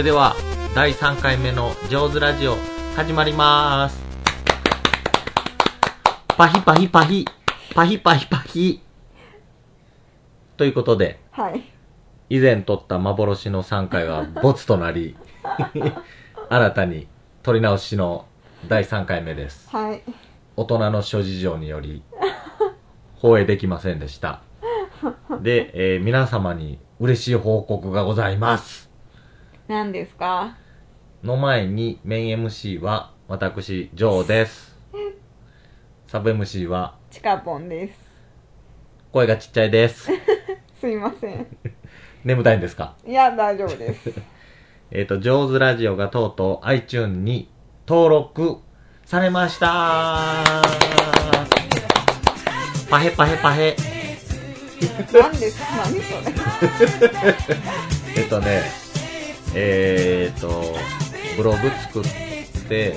れでは、第3回目の上手ラジオ、始まりまーす。パヒパヒパヒ、パヒパヒパヒ。ということで、はい。以前撮った幻の3回は ボツとなり、新たに撮り直しの第3回目です。はい。大人の諸事情により、放映できませんでした。で、えー皆様に嬉しい報告がございます。何ですか？の前にメイン MC は私、ジョーです。サブ MC はチカポンです。声がちっちゃいです。すいません。眠たいんですか？いや、大丈夫です。えっ、と、ジョーズラジオがとうとう iTune に登録されましたパヘパヘパヘ。何ですか？何それ？えっとね、えー、と、ブログ作って、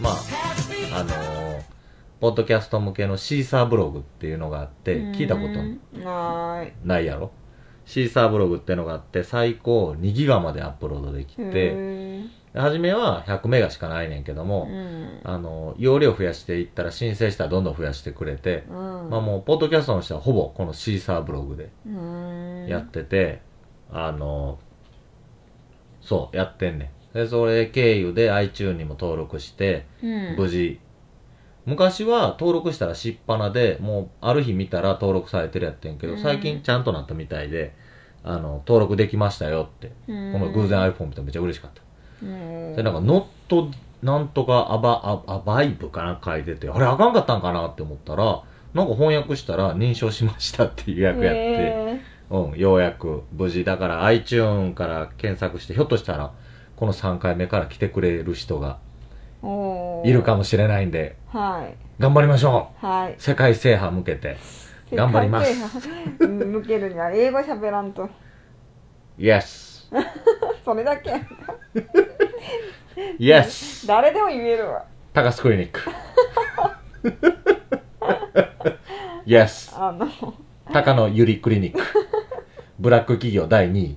まあ、あのーポッドキャスト向けのシーサーブログっていうのがあって、聞いたこととなーい。やろシーサーブログっていうのがあって、最高2ギガまでアップロードできへて、ー初めは100メガしかないねんけども、うん。あの、容量増やしていったら申請したらどんどん増やしてくれて、うん。まあもう、ポッドキャストの人はほぼこのシーサーブログでうん。やってて、あの、そう、やってんねん。で、それ経由で iTune にも登録して、うん。無事。昔は登録したらしっぱなで、もうある日見たら登録されてるやってんけど、うん最近ちゃんとなったみたいで、あの、登録できましたよって。うんこの偶然 iPhone 見てめっちゃ嬉しかった。うん。で、なんか、ノット、なんとかアバ、アアバイブかな書いてて、あれあかんかったんかなって思ったら、なんか翻訳したら認証しましたっていう役やって、へうん、ようやく無事。だから iTune から検索して、ひょっとしたら、この3回目から来てくれる人がいるかもしれないんで、はい。頑張りましょはい。う世界制覇向けて。頑張ります向けるには英語喋らんと。Yes! それだけ。Yes! 誰でも言えるわ。高須クリニック。yes! あの、高野ゆりクリニック。ブラック企業第2位。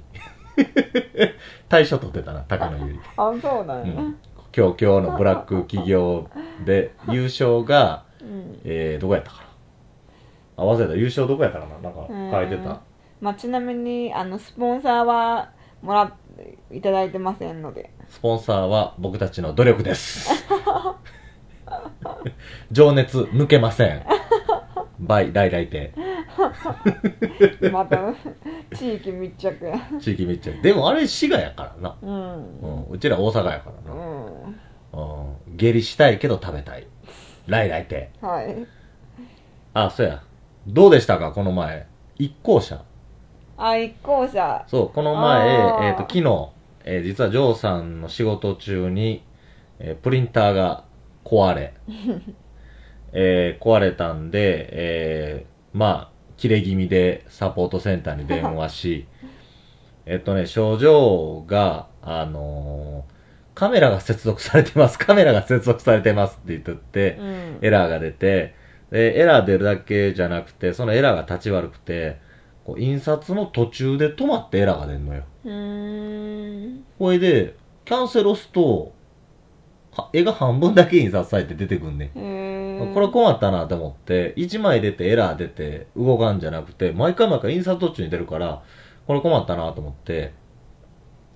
大賞取ってたな、高野ゆり。あ、そうなんや。うん今日、今日のブラック企業で優勝が、うん。えー、どこやったかな。あ、忘れた。優勝どこやったかななんか書いてうんた。まあ、ちなみにあのスポンサーはもらいただいてませんのでスポンサーは僕たちの努力です。情熱抜けません。バイ、大来亭。また地域密着や地域密着。でもあれ滋賀やからな。うんうん。うちら大阪やからうな。んうん。下痢したいけど食べたい。来来亭。はいあ、そうや。どうでしたか？この前。一行車。あ一行車そう、この前、えっ、と、昨日、えー実はジョーさんの仕事中に、えープリンターが壊れ、えー壊れたんで、えーまあ、切れ気味でサポートセンターに電話し、えっとね、症状が、あのーカメラが接続されてます、カメラが接続されてますって言ってって、うんエラーが出て、で、エラー出るだけじゃなくて、そのエラーが立ち悪くて、こう印刷の途中で止まってエラーが出るのよ。うーんこれで、キャンセル押すと、は絵が半分だけ印刷されて出てくんね。これ困ったなと思って、1枚出てエラー出て動かんじゃなくて、毎回毎回印刷途中に出るから、これ困ったなと思って、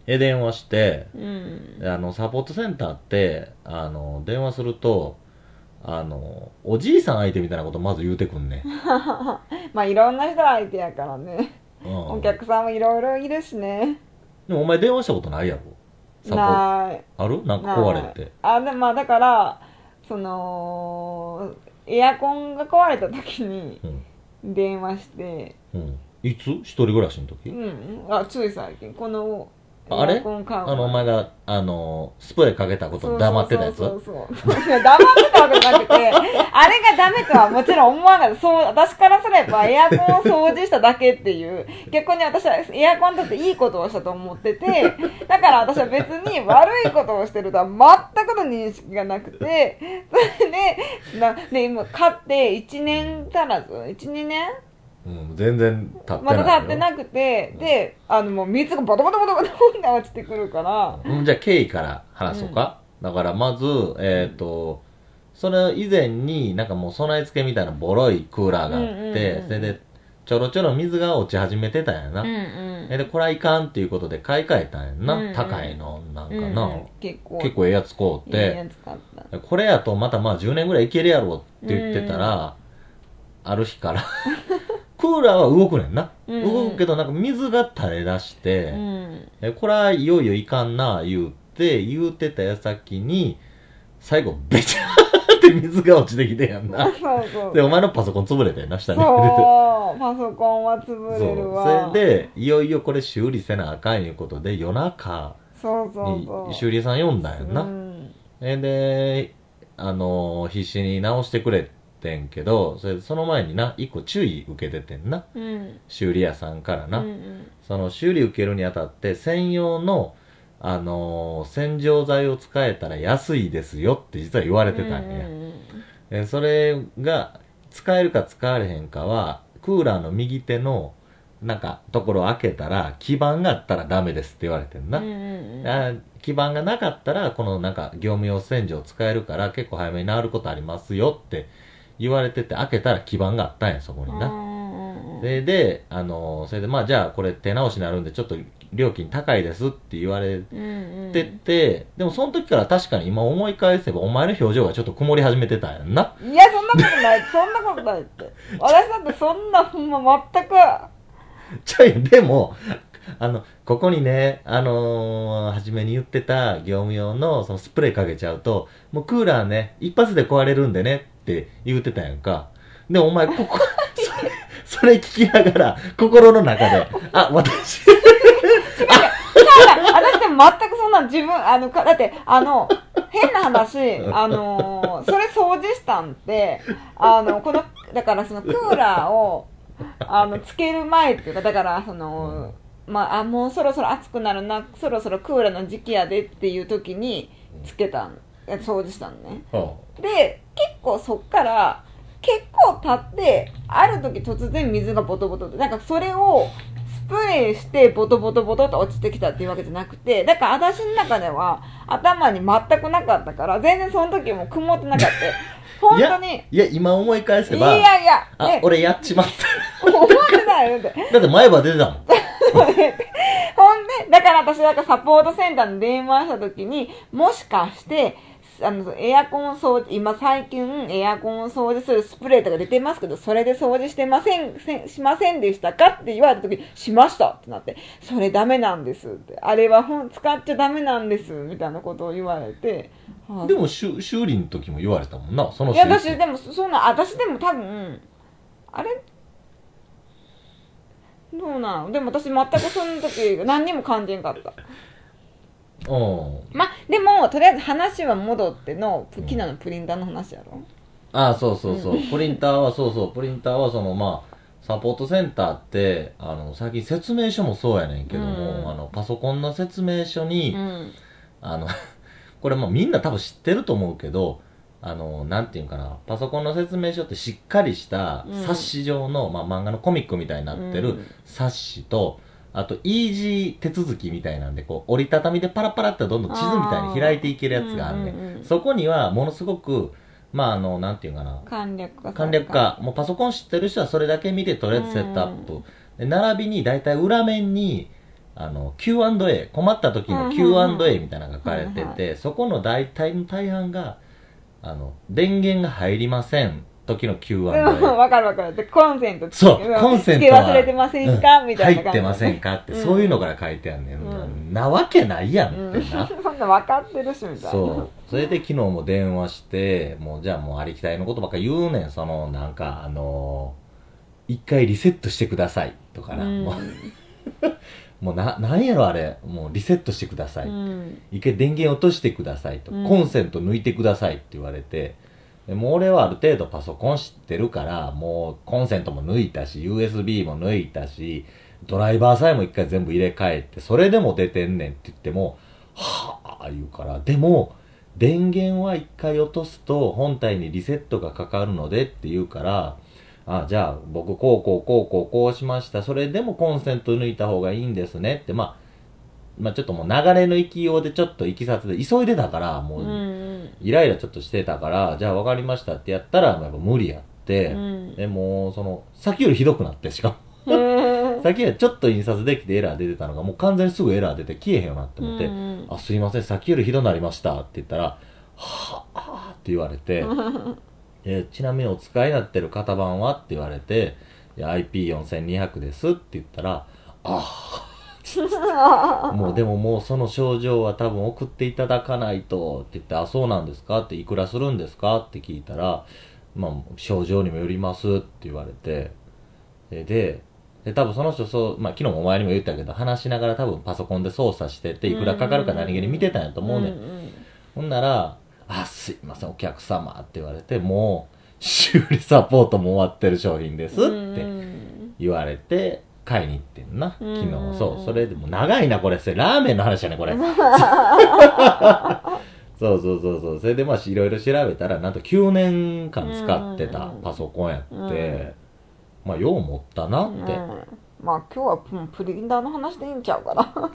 え、電話して、うん。であの、サポートセンターって、あの、電話すると、あの、おじいさん相手みたいなことまず言うてくんね。まあいろんな人相手やからね。うん。お客さんもいろいろいるしね。でもお前電話したことないやろ？サポない。ある？なんか壊れて。あでもまあだからそのエアコンが壊れた時にうん。電話して。うん。いつ？一人暮らしの時？うん。あつい最近。このあれ？あの、お前が、あの、スプレーかけたこと黙ってたやつそうそうそう。黙ってたわけじゃなくて。あれがダメとはもちろん思わない。そう私からすればエアコンを掃除しただけっていう。逆に私はエアコンにとっていいことをしたと思ってて。だから私は別に悪いことをしてるとは全くの認識がなくて。それでなで今買って1年足らず？12年？うん、全然立ってない。だ立ってなくて、で、あのもう水がボトボトボトボトって落ちてくるから、うんじゃあ経緯から話そうか。だからまず、えっ、と、それ以前になんかもう備え付けみたいなボロいクーラーがあって、うんうんうんそれでちょろちょろ水が落ち始めてたんやな。うんうん。えで、これはいかんっていうことで買い替えたんやな。うんうん高いの、なんかな。うんうん結構。結構ええやつ買ういいやて、つ買った。これやとまたまあ10年ぐらいいけるやろって言ってたら、ある日から、クーラーは動くねんな。うんうん動くけどなんか水が垂れ出して、うん。えこれはいよいよいかんな言うて言うてた矢先に最後ベチャーって水が落ちてきてやんな そうそう。でお前のパソコン潰れてんな下にそう、パソコンは潰れるわ。それでいよいよこれ修理せなあかんいうことで夜中。修理屋さん呼んだんやんな、うん。えであのー必死に直してくれてんけどそれその前にな一個注意受けててんな。うん。修理屋さんからな、うんうん。その修理受けるにあたって専用の、あのー洗浄剤を使えたら安いですよって実は言われてたんや、うんそれが使えるか使われへんかはクーラーの右手のなんかところを開けたら基板があったらダメですって言われてんな、うんうんうん。あ基板がなかったらこのなんか業務用洗浄使えるから結構早めに治ることありますよって言われてて開けたら基板があったんやそこにな、うんうんうんそれで、あのーそれで、まあ、じゃあ、これ手直しになるんで、ちょっと料金高いですって言われうんうんてて、でもその時から確かに今思い返せば、お前の表情がちょっと曇り始めてたんやんな。いや、そんなことない。そんなことないって。私だってそんな、ほんま全く。ちょい、でも、あの、ここにね、あのー初めに言ってた業務用のそのスプレーかけちゃうと、もうクーラーね、一発で壊れるんでねって言ってたやんか。でもお前、ここ、それ、それ聞きながら、心の中で、あ、私、私でも全くそんな自分、あの、かだって、あの、変な話、あの、それ掃除したんって、あの、この、だからそのクーラーを、あの、つける前っていうか、だから、その、まあ、あ、もうそろそろ暑くなるな、そろそろクーラーの時期やでっていう時に、つけたん、掃除したのね。で、結構そっから、結構経って、ある時突然水がボトボトって、なんかそれをスプレーしてボトボトボトと落ちてきたっていうわけじゃなくて、だから私の中では頭に全くなかったから、全然その時も曇ってなかった。本当に。いいや、今思い返せば、やいや、あ、ね、俺やっちまった。思ってないよって。だって前歯出てたもん。ほんで、だから私なんかサポートセンターに電話した時に、もしかして、あの、エアコン掃除、今最近エアコンを掃除するスプレーとか出てますけど、それで掃除してません、せんしませんでしたかって言われた時、しましたってなって、それダメなんですって。あれはほん使っちゃダメなんです、みたいなことを言われて。はあでも修修理の時も言われたもんな、そのいや、私でも、そんな、私でも多分、あれどうなのでも私全くその時何にも感じんかった。うん。ま、でも、とりあえず話は戻っての、昨日のプリンターの話やろああ、そうそうそう。プリンターは、そうそう、プリンターはその、まあ、サポートセンターって、あの、最近説明書もそうやねんけども、うんあの、パソコンの説明書に、うん。あの、これもうみんな多分知ってると思うけど、あの、なんていうんかな、パソコンの説明書ってしっかりしたうん冊子状の、まあ漫画のコミックみたいになってるうん冊子と、あと、イージー手続きみたいなんで、こう、折りたたみでパラパラってどんどん地図みたいに開いていけるやつがあんねうんうんうんん。そこには、ものすごく、まあ、あの、なんていうかな、簡略化。簡略化。もうパソコン知ってる人はそれだけ見て、とりあえずセットアップ。で並びに、だいたい裏面に、あの、Q&A、困った時のうんうんうん Q&A みたいなのが書かれてて、そこの大体の大半が、あの、電源が入りません、時のうん、Q&A。わかるわかる。で、コンセントつそう、コンセントは。つけ忘れてませんか、うんみたいな。入ってませんかって、うんそういうのから書いてあんねん。うんなわけないやんうんってな。そんな分かってるし、みたいな。そう。それで昨日も電話して、もうじゃあもうありきたりのことばっか言うねん。その、なんか、あのー一回リセットしてくださいとかな。もうな、なんやろあれ。もうリセットしてください。うん。一回電源落としてくださいと。うんコンセント抜いてくださいって言われて、でもう俺はある程度パソコン知ってるから、もうコンセントも抜いたし、USB も抜いたし、ドライバーさえも一回全部入れ替えて、それでも出てんねんって言っても、はぁ、言うから、でも、電源は一回落とすと本体にリセットがかかるのでって言うから、あ、じゃあ僕こうこうこうこうこうしました。それでもコンセント抜いた方がいいんですねって、まあ、まあちょっともう流れの勢いでちょっと行きさつで急いでたから、もうイライラちょっとしてたから、じゃあ分かりましたってやったら、やっぱ無理やって、うん。でもうその、先よりひどくなって、しかも。へーさっきはちょっと印刷できてエラー出てたのが、もう完全にすぐエラー出て消えへんよなって思って、うんあ、すいません、さっきよりひどくなりましたって言ったら、はぁ、って言われて、えちなみにお使いになってる型番はって言われて、いや IP4200 ですって言ったら、ああ、もうでももうその症状は多分送っていただかないとって言って、あ、そうなんですか？っていくらするんですか？って聞いたら、まあ、症状にもよりますって言われて、で、で、で多分その人そう、まあ昨日もお前にも言ったけど、話しながら多分パソコンで操作してて、いくらかかるか何気に見てたんやと思うねん。ん。ほんなら、あ、すいません、お客様って言われて、もう、修理サポートも終わってる商品ですって言われて、買いに行ってんな、うん昨日。そう、それでも長いな、これ。それラーメンの話やね、これ。そうそうそうそう。それでまあ、いろいろ調べたら、なんと9年間使ってたパソコンやって、まあ、よう持ったなって。うんまあ今日はうんプリンターの話でいいんちゃうかな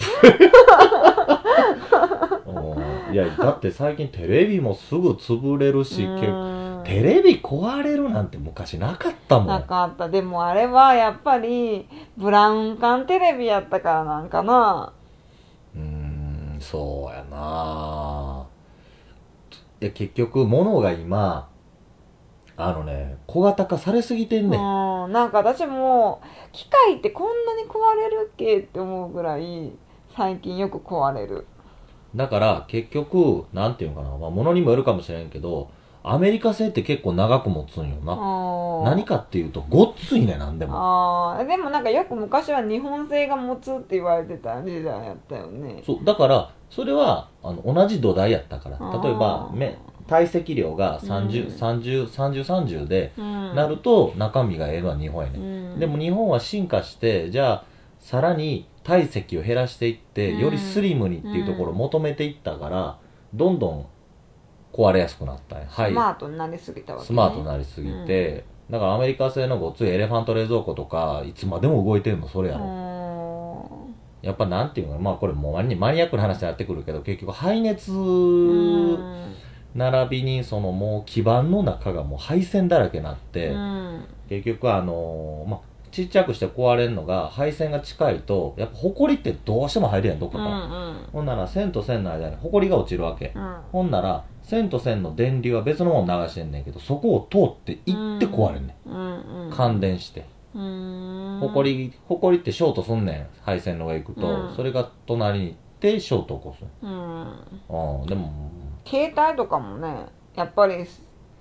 うんいや、だって最近テレビもすぐ潰れるし、テレビ壊れるなんて昔なかったも。なんかった。でもあれはやっぱりブラウン管テレビやったからなんかな。うーん、そうやな。いや、結局、物が今、あのね、小型化されすぎてんねん。なんか私も機械ってこんなに壊れるっけって思うぐらい最近よく壊れるだから、結局、なんていうのかな、まあ、物にもよるかもしれんけど、アメリカ製って結構長く持つんよな。何かかっていうと、ごっついね、なんでも。あーでもなんかよく昔は日本製が持つって言われてた時代やったよねそう、だから、それは、あの、同じ土台やったから。例えば、め、体積量が30、うん30、30、30で、うんなると、中身がええのは日本やね。うんでも日本は進化して、じゃあ、さらに体積を減らしていって、うん。よりスリムにっていうところを求めていったから、どんどん壊れやすくなったんやはい。ス。マートになりすぎたわけ、ね、スマートになりすぎて、だからアメリカ製のごっついエレファント冷蔵庫とか、いつまでも動いてるのそれやろ。ろやっぱなんていうのかなまあこれもうマニマニアックな話になってくるけど、結局排熱、うん。並びにそのもう基板の中がもう配線だらけになって、うん。結局あのーまあちっちゃくして壊れるのが配線が近いとやっぱホコリってどうしても入るやんどっか。うから、ん。ほんなら線と線の間にホコリが落ちるわけ、うん。ほんなら線と線の電流は別のもの流してんねんけどそこを通っていって壊れんねん、うんうん感電して。うん。ホコリホコリってショートすんねん。配線の上行くと、うん。それが隣に行ってショート起こす。うん。うん。でも携帯とかもねやっぱり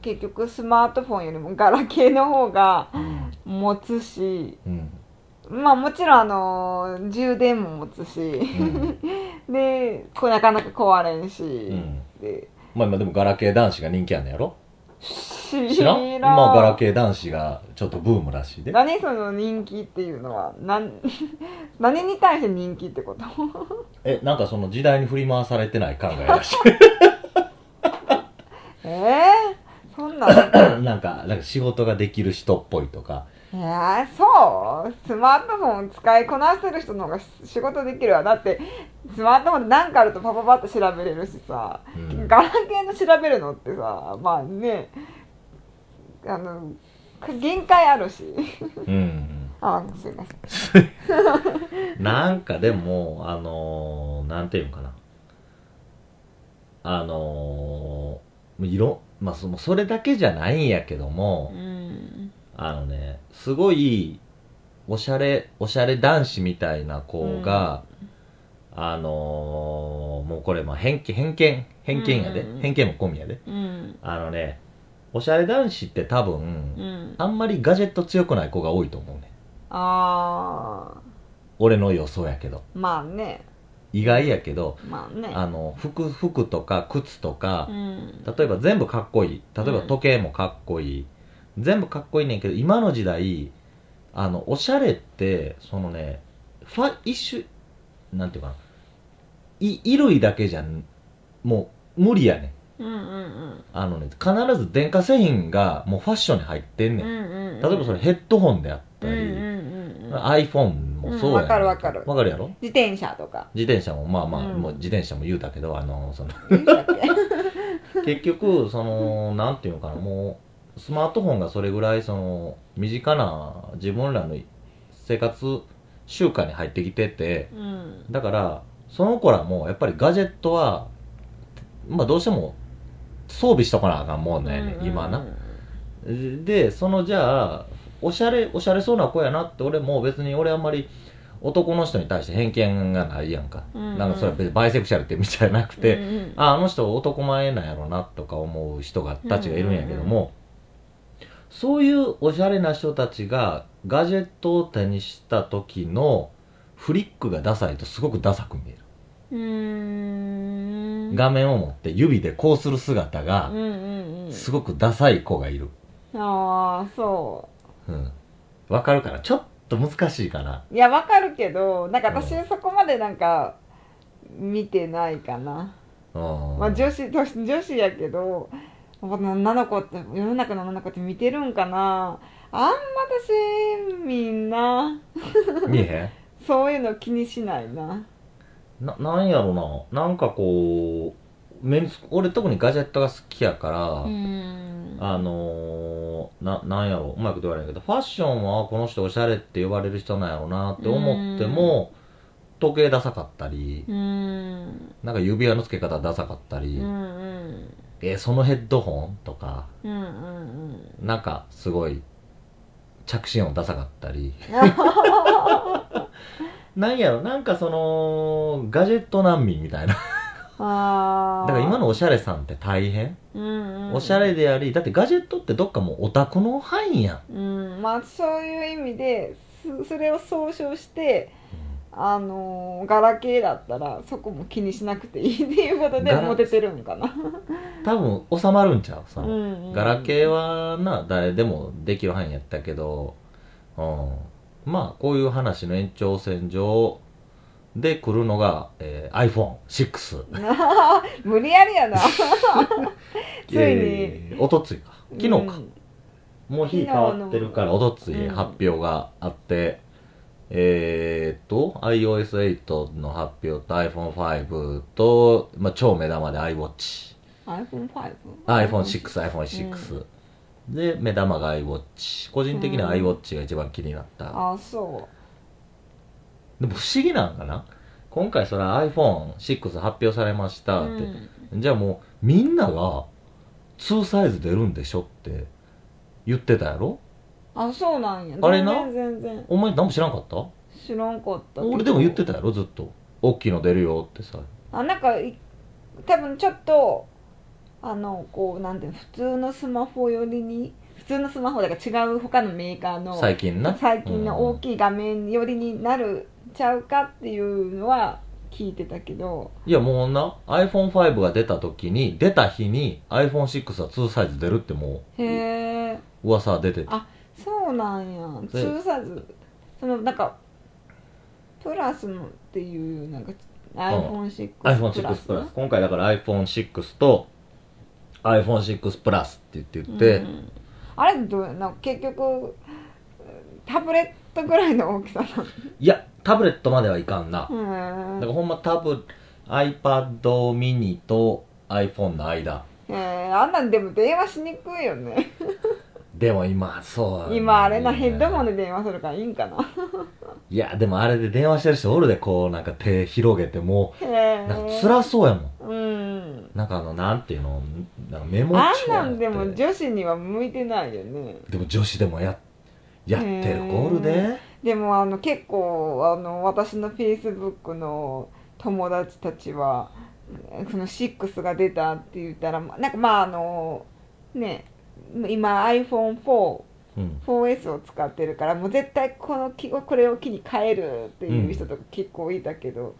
結局スマートフォンよりもガラケーの方がうん。持つしうん。まあもちろんあの充電も持つしうん。でこうなかなか壊れんし、ん。でまあ今でもガラケー男子が人気あんねやろ？知知らん？今ガラケー男子がちょっとブームらしいで。何その人気っていうのは？何 何に対して人気ってこと？えなんかその時代に振り回されてない感がやらしい。ええそんな。の なんか、なんか仕事ができる人っぽいとか。いやーそう？スマートフォン使いこなせる人の方が仕事できるわ。だってスマートフォンで何かあるとパパパッと調べれるしさ、うん。ガラケーの調べるのってさまあね。あの限界あるし。うん。あすいません。なんかでも、あのー、なんていうのかな。あのー、いろ、まあその、それだけじゃないんやけども、うんあのね、すごい、おしゃれ、おしゃれ男子みたいな子が、あのー、もうこれ、まあ偏見、偏見、偏見やで。うん偏見も込みやで。うんあのね、おしゃれ男子って多分、うんあんまりガジェット強くない子が多いと思うね。ああ俺の予想やけど。まあね意外やけど、まあね。あの、服、服とか靴とかう、ん。例えば全部かっこいい。例えばうん。時計もかっこいい。全部かっこいいねんけど、今の時代、あの、おしゃれって、そのね、ファ、一種、なんていうかな。い、衣類だけじゃん、もう無理やねうんうんあのね必ず電化製品がもうファッションに入ってんうん。ねん、うんうん。例えばそれヘッドホンであったり、うんうんうんうん。iPhone もそうやんうんわかるわかる。わかるやろ？自転車とか。自転車もまあまあ、うん。もう自転車も言うたけどあのその 結局そのなんていうのかなもうスマートフォンがそれぐらいその身近な自分らの生活習慣に入ってきててうん。だからその子らもやっぱりガジェットはまあどうしても装備しとかなあかんもんね、今な。でそのじゃあおしゃれおしゃれそうな子やなって俺も別に俺あんまり男の人に対して偏見がないやんか、うんうん。なんかそれは別にバイセクシャルって意味じゃなくて、うんうんああの人男前なんやろなとか思う人がたちがいるんやけども、そういうおしゃれな人たちがガジェットを手にした時のフリックがダサいとすごくダサく見える、画面を持って指でこうする姿がうんうんうん。すごくダサい子がいる。ああそうん。わかるかなちょっと難しいかな。ういやわかるけどなんか私うそこまでなんか見てないかな、うんまあ女子女子女子やけど女の子って世の中の女の子って見てるんかな。あんま私みんな。見え そういうの気にしないな。へんななんやろな。なんかこう俺特にガジェットが好きやから、うん。あのー、な、なんやろう、うまいこと言われないけど、ファッションはこの人おしゃれって呼ばれる人なんやろうなって思っても、時計ダサかったり、うん。なんか指輪の付け方ダサかったり、うんうん。え、そのヘッドホンとか、なんかすごい、着信音ダサかったり、なんやろ、なんかその、ガジェット難民みたいな。ああだから今のおしゃれさんって大変、うんうん。おしゃれであり、だってガジェットってどっかもうオタクの範囲やん。うん。まあそういう意味ですそれを総称してあのーガラケーだったらそこも気にしなくていいっていうことでモテてるんかな。多分収まるんちゃう？その、うんガラケーはな誰でもできる範囲やったけど、うん、まあこういう話の延長線上で来るのが、えー iPhone6 無理やりやな。ついに、え。ーおとついか。昨日か、うん。もう日変わってるからおとついうん。発表があって、えーっと iOS8 の発表と iPhone5 と、まあ、超目玉で iWatch iPhone5? iPhone6、iPhone6、で、目玉が iWatch。個人的には iWatch が一番気になった。あそでも不思議なんかな？今回それ iPhone6 発表されましう、たって。じゃあもうみんなが2サイズ出るんでしょって言ってたやろ？あそうなんやあれな？全然お前何も知らんかった？知らんかった俺でも言ってたやろずっと。大きいの出るよってさ。あなんかい多分ちょっとあのこうなんていうの普通のスマホよりに普通のスマホだから違う他のメーカーの最近な？最近の大い。きい画面よりになるちゃうかっていうのは聞いてたけど。いやもうな、iPhone5 が出た時に、出た日に iPhone6 は2サイズ出るってもへえ。う噂は出てて。あそうなんや。で2サイズ。そのなんかプラスのっていうなんか iPhone6 iPhone6 プラス今回だから iPhone6 と iPhone6 プラスって言って言って、うん。あれどうな結局タブレットぐらいの大きさいやタブレットまではいかんな、なのだからほんまタブ iPad mini と iPhone の間。えー、あんなんでも電話しにくいよね。でも今そうだね。今あれなヘッドホンで電話するからいいんかな。いやでもあれで電話してる人おるでこうなんか手広げても。へうえなんか辛そうやもん。うん。なんかあのなんていうのなんかメモあん帳なんでもって女子には向いてないよね。でも女子でもややってる子おるで？でもあの結構あの私のフェイスブックの友達たちはその6が出たって言ったらなんかまああのね今 iPhone4 うん、4S を使ってるからもう絶対この機これを機に変えるっていう人とか結構いたけど、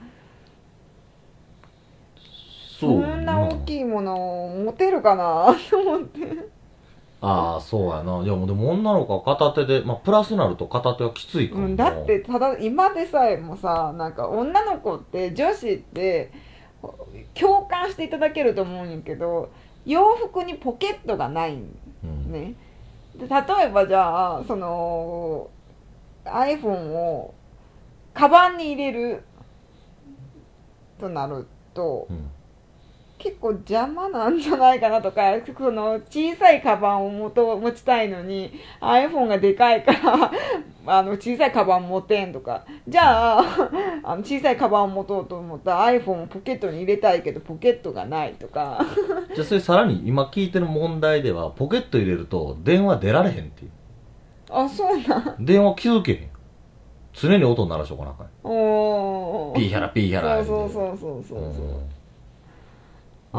そんな大きいものを持てるかなと思ってああそうやな。いやもうでも女の子は片手でまあプラスなると片手はきついかもな、うん、だってただ今でさえもさなんか女の子って女子って共感していただけると思うんやけど洋服にポケットがないんうん。ねで例えばじゃあその iPhone をカバンに入れるとなるとうん結構邪魔なんじゃないかなとかその小さいカバンを持と持ちたいのに iPhone がでかいから あの小さいカバン持てんとか。じゃああの小さいカバンを持とうと思ったら iPhone をポケットに入れたいけどポケットがないとか。じゃあそれさらに今聞いてる問題ではポケット入れると電話出られへんっていう。あそうなん。電話気づけへん。常に音鳴らしとかなあかん。おー。ピーヒャラピーヒャラそうそうそうそうそうそう、うん。あ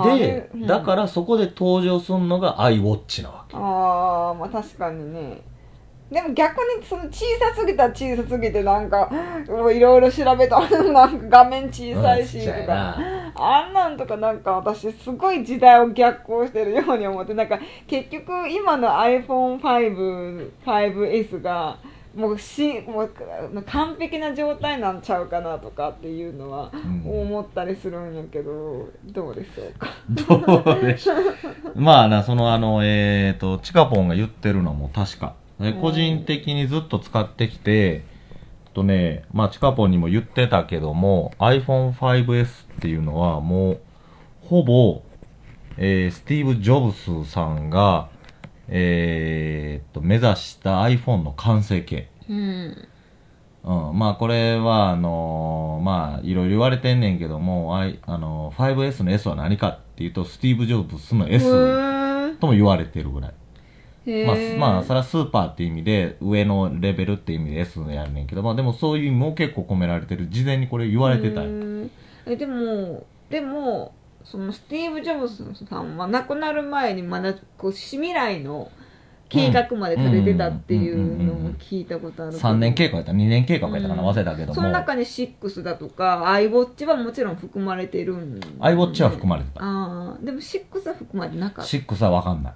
でれうん。だからそこで登場するのが iWatch なわけ。ああまあ確かにね。でも逆にその小さすぎたら小さすぎてなんかいろいろ調べたらなんか画面小さいしとか。な。あんなんとかなんか私すごい時代を逆行してるように思ってなんか結局今の iPhone55S がもうしもう完璧な状態なんちゃうかなとかっていうのはうん。思ったりするんやけどどうでしょうか？どうでしょう。まあな、そのあの、えっ、と、チカポンが言ってるのも確か。で個人的にずっと使ってきて、えっとね、まあチカポンにも言ってたけども、iPhone5S っていうのはもう、ほぼ、えースティーブ・ジョブスさんが、えーっと、目指した iPhone の完成形。うんうん、まあこれは、あのーまあいろいろ言われてんねんけども、I あのー 5S の S は何かっていうと、スティーブ・ジョブスの S とも言われてるぐらい。まあ、まあ、それはスーパーっていう意味で、上のレベルっていう意味で S やんねんけど、まあでもそういう意味も結構込められてる。事前にこれ言われてたよ。えでもでもそのスティーブ・ジョブズさんは亡くなる前にまだこう未来の計画までされてたっていうのも聞いたことあるけど3年計画やったら2年計画やったかな、うん忘れたけども。その中に6だとか iWatch はもちろん含まれてるん iWatch は含まれてた。ああでも6は含まれてなかった6はわかんない。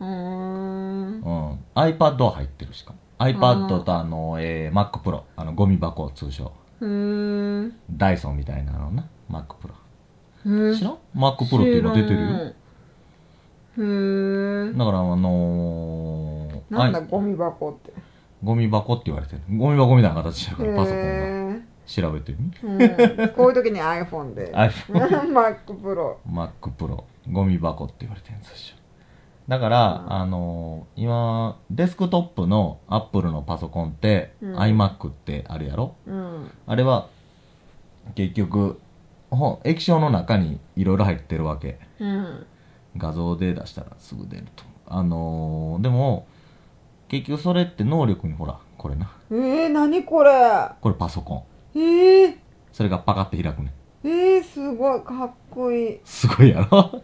うーんうん。iPad は入ってるしかも。iPad とあの、えー、Mac Pro。あの、ゴミ箱通称。うーんダイソンみたいなのな。Mac Pro。へ知らん ?Mac Pro っていうの出てるよ。へえだからあのー、なんだゴミ箱って。ゴミ箱って言われてる。ゴミ箱みたいな形してるから、パソコンが。へ調べてみ。えうん。こういう時に iPhone で。iPhone、Mac Pro Mac Pro、ゴミ箱って言われてるんですよ。だから、うん。あのー今、デスクトップの Apple のパソコンって、うん。iMac ってあるやろ？うん。あれは、結局、ほ液晶の中にいろいろ入ってるわけ。うん画像で出したらすぐ出ると。あのーでも、結局それって能力にほら、これな。えー、何これ？これパソコン。えー、それがパカって開くね。えー、すごいかっこいいすごいやろ？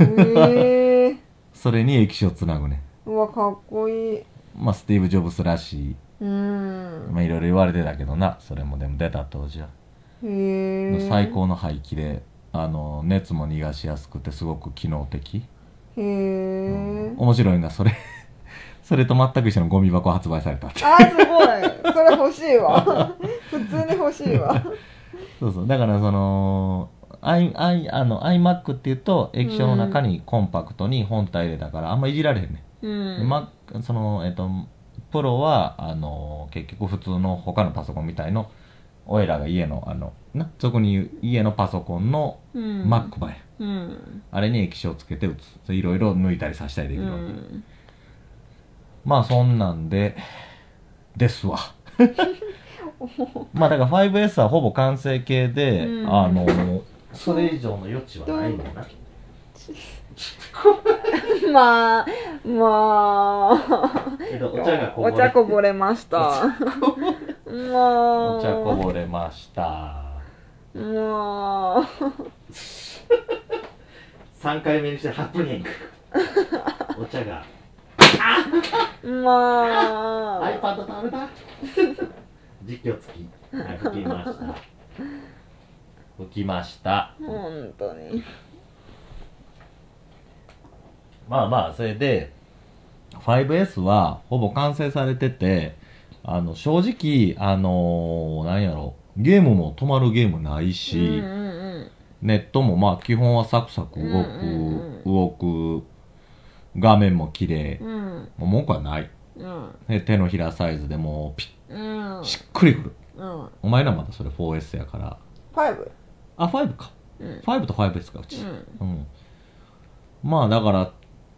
えー、それに液晶つなぐね。うわかっこいいまあ、スティーブ・ジョブスらしい。うんまあ、いろいろ言われてたけどな。それもでも出た当時は。最高の排気で、あの、熱も逃がしやすくてすごく機能的。へえ、面白いのが、それ、それと全く一緒のゴミ箱発売されたって。あーすごい。それ欲しいわ。普通に欲しいわ。そうそう。だからその、i、i、あの、iMac っていうと、液晶の中にコンパクトに本体入れたから、あんまいじられへんね。うん。ん、ま、その、えっと、プロは、あの、結局普通の他のパソコンみたいの、俺らが家の、あの、な、そこに言う家のパソコンのうん Mac 版や。うんあれに液晶つけて打つ。それいろいろ抜いたりさしたりできうるわけ。んまあそんなんで、ですわ。まあだから 5S はほぼ完成形で、うんあの、それ以上の余地はないんだな。まあまあけどお茶がこぼれお茶こぼれましたまあお茶こぼれました。まあ3回目にしてハプニング。お茶が。まあ iPad 倒れた実況付き。はい、吹きました。吹きました。本当にまあまあ、それで、5S はほぼ完成されてて、あの、正直、あのーなんやろ、ゲームも止まるゲームないし、うんうんネットもまあ基本はサクサク動く、うん動く、画面も綺麗。うんもう文句はない。うんで手のひらサイズでもうピうんッ、しっくりくる。うんお前らまだそれ 4S やから。5あ、5か。うん5と 5S か、うち。うんうん。まあだから、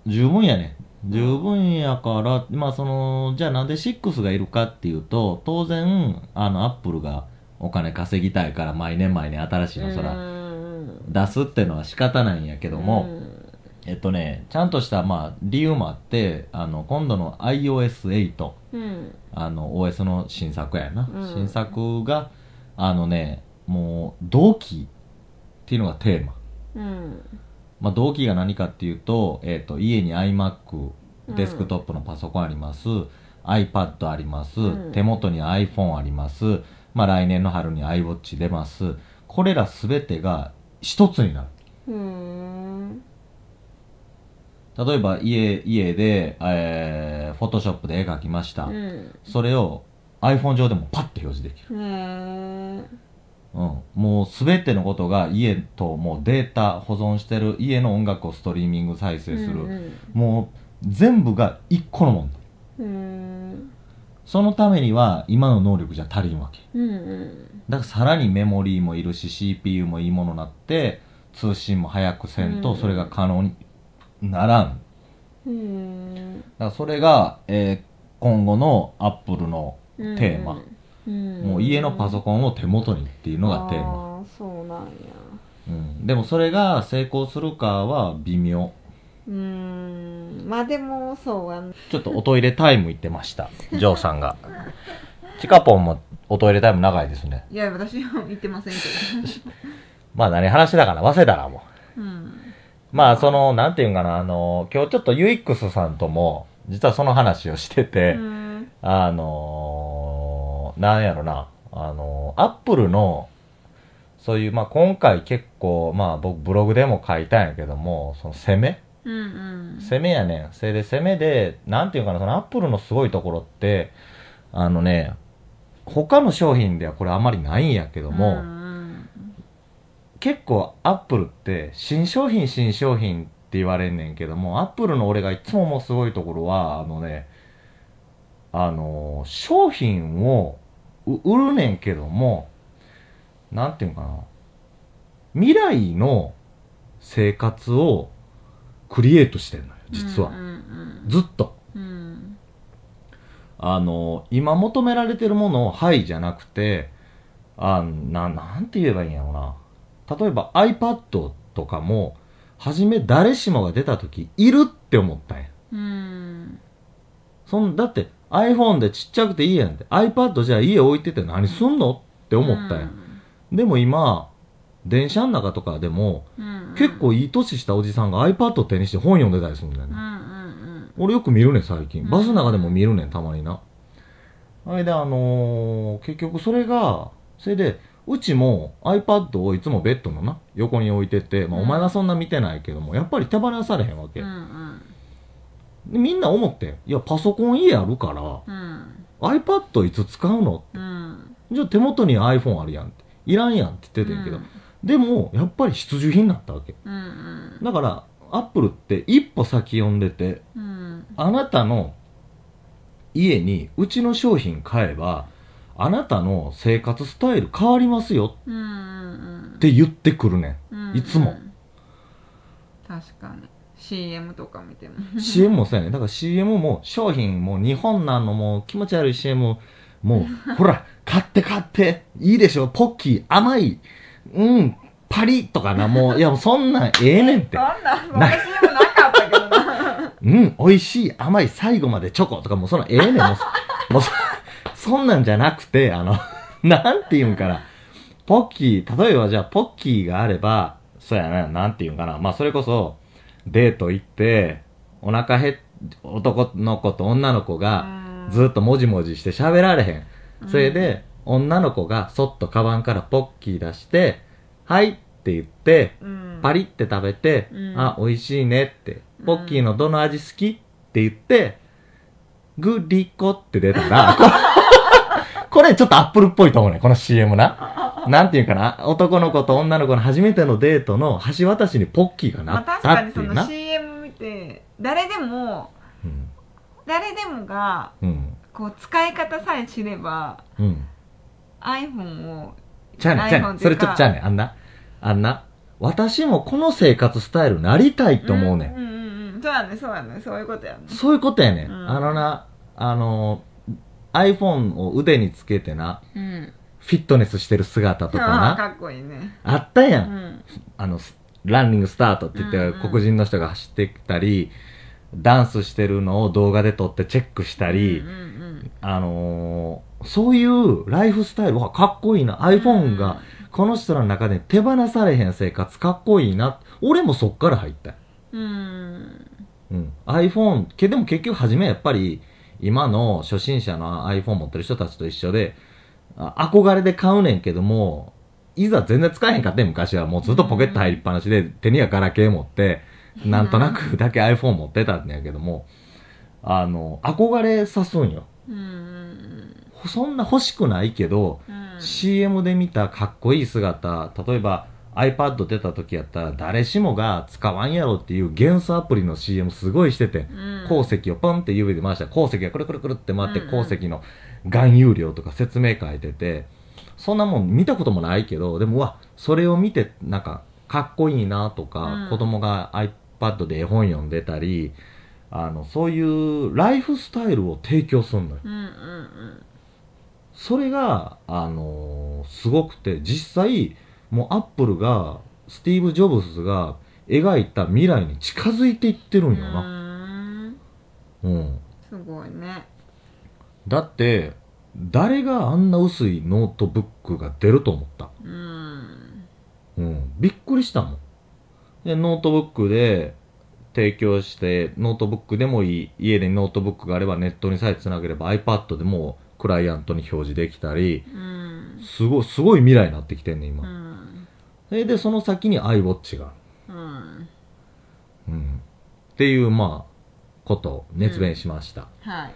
十分やね。十分やから、まあその、じゃあなんで6がいるかっていうと、当然、あの、アップルがお金稼ぎたいから毎年毎年新しいのそ出すってのは仕方ないんやけども、うん。えっとね、ちゃんとした、まあ、理由もあって、あの、今度の iOS8、うん。あの、OS の新作やな。うん。新作が、あのね、もう、同期っていうのがテーマ。うんまあ、同期が何かっていうと、えっ、と、家に iMac、デスクトップのパソコンあります、iPad あります、うん手元に iPhone あります、まあ、来年の春に iWatch 出ます。これらすべてが一つになる。うん例えば家、家で、えー、フォトショップで絵描きました。うんそれを iPhone 上でもパッと表示できる。うんうん。もうすべてのことが家ともうデータ保存してる家の音楽をストリーミング再生する。うんもう全部が一個のもんそのためには今の能力じゃ足りんわけ。うんだからさらにメモリーもいるし CPU もいいものになって通信も早くせんとうんそれが可能にならん。うんだからそれが、えー今後のアップルのテーマ。うんもう家のパソコンを手元にっていうのがテーマ。ああそうなんやうん、でもそれが成功するかは微妙。うんまあでもそうやんちょっとおトイレタイム行ってました。ジョーさんが。チカポンもおトイレタイム長いですね。いや私は言ってませんけ まあ何話だから忘れたな、もう。どうんまあその、なんていうんかな、あの、今日ちょっと UX さんとも、実はその話をしてて、うんあのー、なんやろな、あのー、アップルの、そういう、まあ今回結構、まあ僕ブログでも書いたんやけども、その攻め？うんうん。攻めやねん。それで攻めで、なんていうかな、そのアップルのすごいところって、あのね、他の商品ではこれあまりないんやけども、うん結構アップルって新商品新商品って言われんねんけども、アップルの俺がいつも思うすごいところは、あのね、あの、商品をう売るねんけども、なんていうのかな、未来の生活をクリエイトしてんのよ、実は。うんうんずっと。うんあの、今求められてるものをはいじゃなくて、あな、なんて言えばいいんやろな。例えば iPad とかも、はじめ誰しもが出た時、いるって思ったんや。うんそん、だって iPhone でちっちゃくていいやんって。iPad じゃあ家置いてて何すんのって思ったん。や。でも今、電車の中とかでも、うん。結構いい年したおじさんが iPad を手にして本読んでたりするんだよね。うん。うん。俺よく見るねん最近。うん。バスの中でも見るねんたまにな。あれであのー結局それがそれでうちも iPad をいつもベッドのな横に置いてて、まあ、うん。お前はそんな見てないけどもやっぱり手放されへんわけ、うんうんでみんな思ってん。いやパソコン家あるからうん。iPad いつ使うのうん。じゃあ手元に iPhone あるやんって。いらんやんって言っててんけど、でもやっぱり必需品になったわけ。うんうん。だからアップルって一歩先読んでてうん。あなたの家にうちの商品買えば、あなたの生活スタイル変わりますよ。うんうんって言ってくるねうんん。いつも。確かに CM とか見ても CM もそうやねん。だから CM も商品も日本なんのもう気持ち悪い CM もう、ほら、買って買って、いいでしょ、ポッキー、甘い、うん、パリッとかな、もう、いやもうそんなんええねんってそ。んなそんな CM なかったけどな うん、美味しい、甘い、最後までチョコとかもうそんなんええねん、もうそ、もうそ、そんなんじゃなくて、あの、なんて言うんかな。ポッキー、例えばじゃあポッキーがあれば、そうやな、なんて言うんかな。まあそれこそ、デート行って、お腹へっ、男の子と女の子が、ずっともじもじして喋られへん。それで、女の子がそっとカバンからポッキー出して、はいって言って、うん。パリって食べて、うん。あ、美味しいねって、ポッキーのどの味好きって言って、グリコって出たら、これちょっとアップルっぽいと思うね、この CM な。なんていうかな、男の子と女の子の初めてのデートの橋渡しにポッキーがまあ、なった確かにそのっていうな。CM 見て誰でもうん。誰でもがうん。こう使い方さえ知ればうん。iPhone をちゃうねん、ちゃうね iPhone ん。それちょっとちゃうねん。あんな。あんな。私もこの生活スタイルなりたいと思うねん。んうんうんうんそうやねそうやねそういうことやねそういうことやねん。うんあのな、あの、iPhone を腕につけてな、うんフィットネスしてる姿とかな。かっこいいねあったや。うんんあの、スランニングスタートって言って、うんうん黒人の人が走ってきたり、ダンスしてるのを動画で撮ってチェックしたり、うんうんあのーそういうライフスタイルはかっこいいな。iPhone がこの人らの中で手放されへん生活かっこいいな。俺もそっから入ったよ。うんうんうん。iPhone、けでも結局初めやっぱり今の初心者の iPhone 持ってる人たちと一緒で、あ憧れで買うねんけども、いざ全然使えへんかってん昔はもうずっとポケット入りっぱなしで手にはガラケー持って、なんとなくだけ iPhone 持ってたんやけども、あの、憧れさすんよ。そんな欲しくないけど、うん。CM で見たかっこいい姿、例えば iPad 出た時やったら誰しもが使わんやろっていう元素アプリの CM すごいしてて、うん。鉱石をポンって指で回したら鉱石がくるくるくるって回って鉱石の含有量とか説明書いてて、そんなもん見たこともないけど、でもうわ、それを見てなんかかっこいいなとか、うん子供が iPad で絵本読んでたり、あの、そういうライフスタイルを提供すんのよ。うんうんそれが、あのーすごくて、実際、もうアップルが、スティーブ・ジョブズが描いた未来に近づいていってるうんんうよな。んうん。すごいねだって、誰があんな薄いノートブックが出ると思った？うんうん。びっくりしたもん。で、ノートブックで提供して、ノートブックでもいい、家でノートブックがあればネットにさえつなげれば iPad でもクライアントに表示できたり、うんすごい、すごい未来になってきてんねん、う今。んそれで、その先に iWatch が。うんうん。っていう、まあ、ことを熱弁しました。はい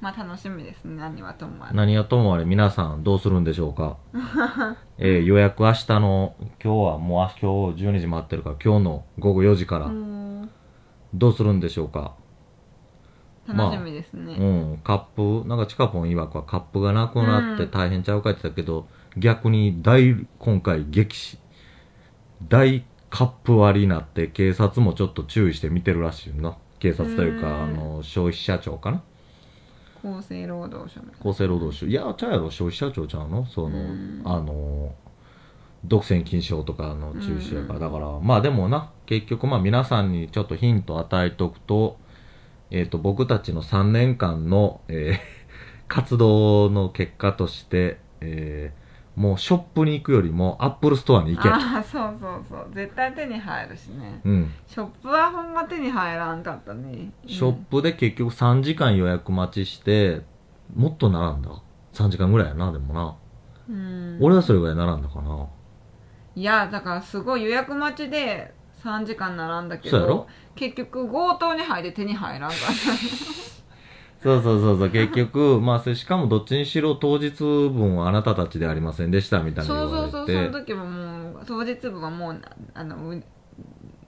まあ楽しみですね。何はともあれ。何はともあれ皆さんどうするんでしょうか？えー予約明日の、今日はもう今日12時回ってるから、今日の午後4時から。うん。どうするんでしょうか、楽しみですね、うん、カップ、なんかチカポン曰くはカップがなくなってうん。大変ちゃうかって言ってたけど、逆に大、今回激し、大カップ割りになって警察もちょっと注意して見てるらしいよな。警察というか、うん。あの、消費者庁かな？厚生労働省の厚生労働省。いや、ちゃうやろ、消費者庁ちゃうの？その、うんあの、独占禁止法とかの中止やから。うんだから、まあでもな、結局まあ皆さんにちょっとヒントを与えておくと、えっ、と、僕たちの3年間の、えー活動の結果として、えーもうショップに行くよりもアップルストアに行けと。ああそうそうそう絶対手に入るしねうん。ショップはほんま手に入らんかったねショップで結局3時間予約待ちして、もっと並んだ。3時間ぐらいやな、でもな。うん俺はそれぐらい並んだかな。いやだからすごい予約待ちで3時間並んだけそうやろ？ど結局強盗に入って手に入らんかっそうそうそうそう、結局、まあ、それしかもどっちにしろ当日分はあなたたちではありませんでしたみたたいなそうそう。そうその時ももう当日分はもうあのむ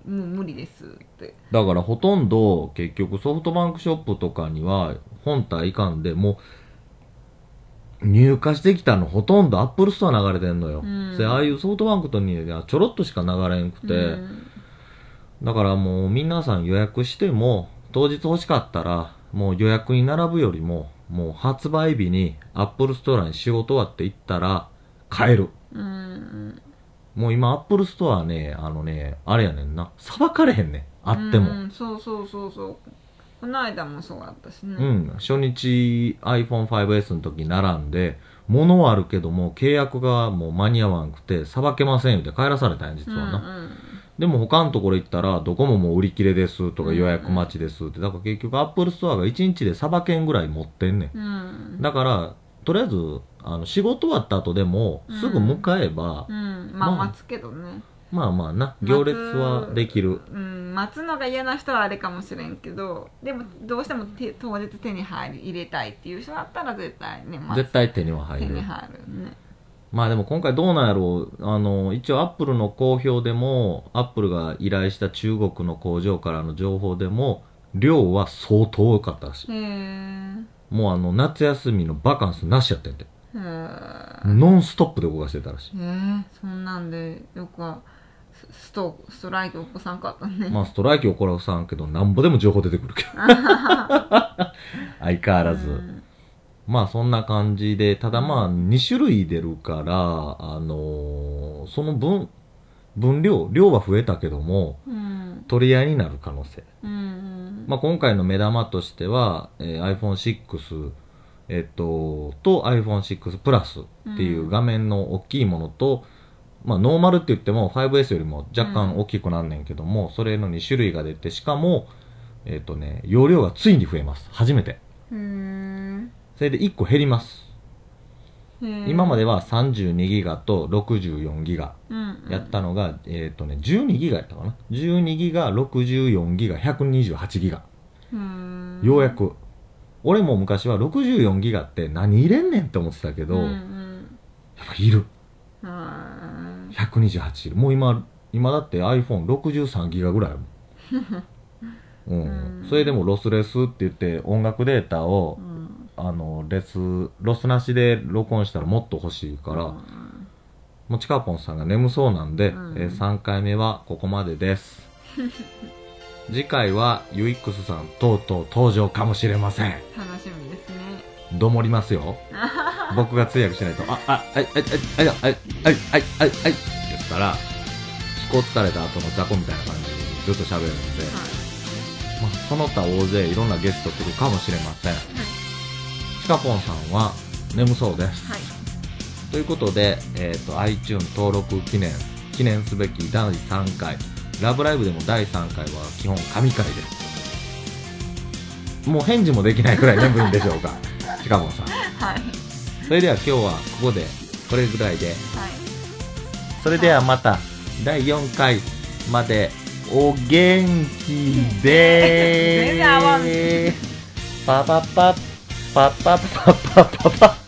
もう無理ですってだからほとんど結局ソフトバンクショップとかには本体いかんで、もう入荷してきたのほとんどアップルストア流れてんのよ。うんああいうソフトバンクとにはちょろっとしか流れんくて、うんだからもう皆さん予約しても当日欲しかったらもう予約に並ぶよりももう発売日にアップルストアに仕事終わって行ったら買える。うんもう今アップルストアね、あのね、あれやねんな。さばかれへんねん。あっても。うんそうそうそうそうこの間もそうだったしねうん、初日 iPhone5S の時並んで、物はあるけども、契約がもう間に合わんくて、さばけませんって帰らされたんや、実はな。うんでも他のところ行ったら、どこももう売り切れですとかうん。予約待ちですって。だから結局 Apple ストアが1日でさばけんぐらい持ってんねん。だから、とりあえず、あの、仕事終わった後でも、すぐ迎えば、うん。まあまあ待つけどね。まあまあな、行列はできる。うん、待つのが嫌な人はあれかもしれんけどでもどうしても手当日手に入り入れたいっていう人だったら絶対ね、待つ。絶対手には入る。手に。入るねまあでも今回どうなんやろう。あの、一応アップルの公表でも、アップルが依頼した中国の工場からの情報でも、量は相当多かったらしい。もうあの、夏休みのバカンスなしやってんて。ノンストップで動かしてたらしい。へえそんなんでよくはスストストライキ起こさんかったね、まあストライキ起こらさんけど、なんぼでも情報出てくるけど。相変わらず。うんまあそんな感じで、ただまあ2種類出るから、あのーその分、分量、量は増えたけども、うん取り合いになる可能性。うんまあ今回の目玉としては、えー iPhone6、えっと、と iPhone6 プラスっていう画面の大きいものと、まあノーマルって言っても 5S よりも若干大きくなんねんけども、それの2種類が出て、しかも、えっとね、容量がついに増えます。初めて。うんそれで1個減ります。今までは32ギガと64ギガうんやったのが、えっ、とね、12ギガやったかな。12ギガ、64ギガ、128ギガ。うんようやく。俺も昔は64ギガって何入れんねんって思ってたけど、うんうやっんぱいる。うん128いる。もう今、今だって iPhone63 ギガぐらいある うんそれでもロスレスって言って音楽データをう、んあの、レス、ロスなしで録音したらもっと欲しいから、うんもうちかぽんさんが眠そうなんで、うんえー3回目はここまでです。次回は UX さんとうとう登場かもしれません。楽しみですねどもりますよ。僕が通訳しないと、あ、あ、あい、あい、あい、あい、あい、あい、あい、あい、あい、って言ったれた後の雑魚みたいな感じでずっと喋るので、まあ、その他大勢いろんなゲスト来るかもしれません。ちかぽんさんは眠そうです。はいということで、えっ、と、iTunes 登録記念、記念すべき第3回、ラブライブでも第3回は基本神回です。もう返事もできないくらい眠いんでしょうか。ちかぽんさん。はいそれでは今日はここで、これぐらいで。はいそれではまた、第4回まで、お元気で 全然合わんーす。パパッパッパッパッパッパッ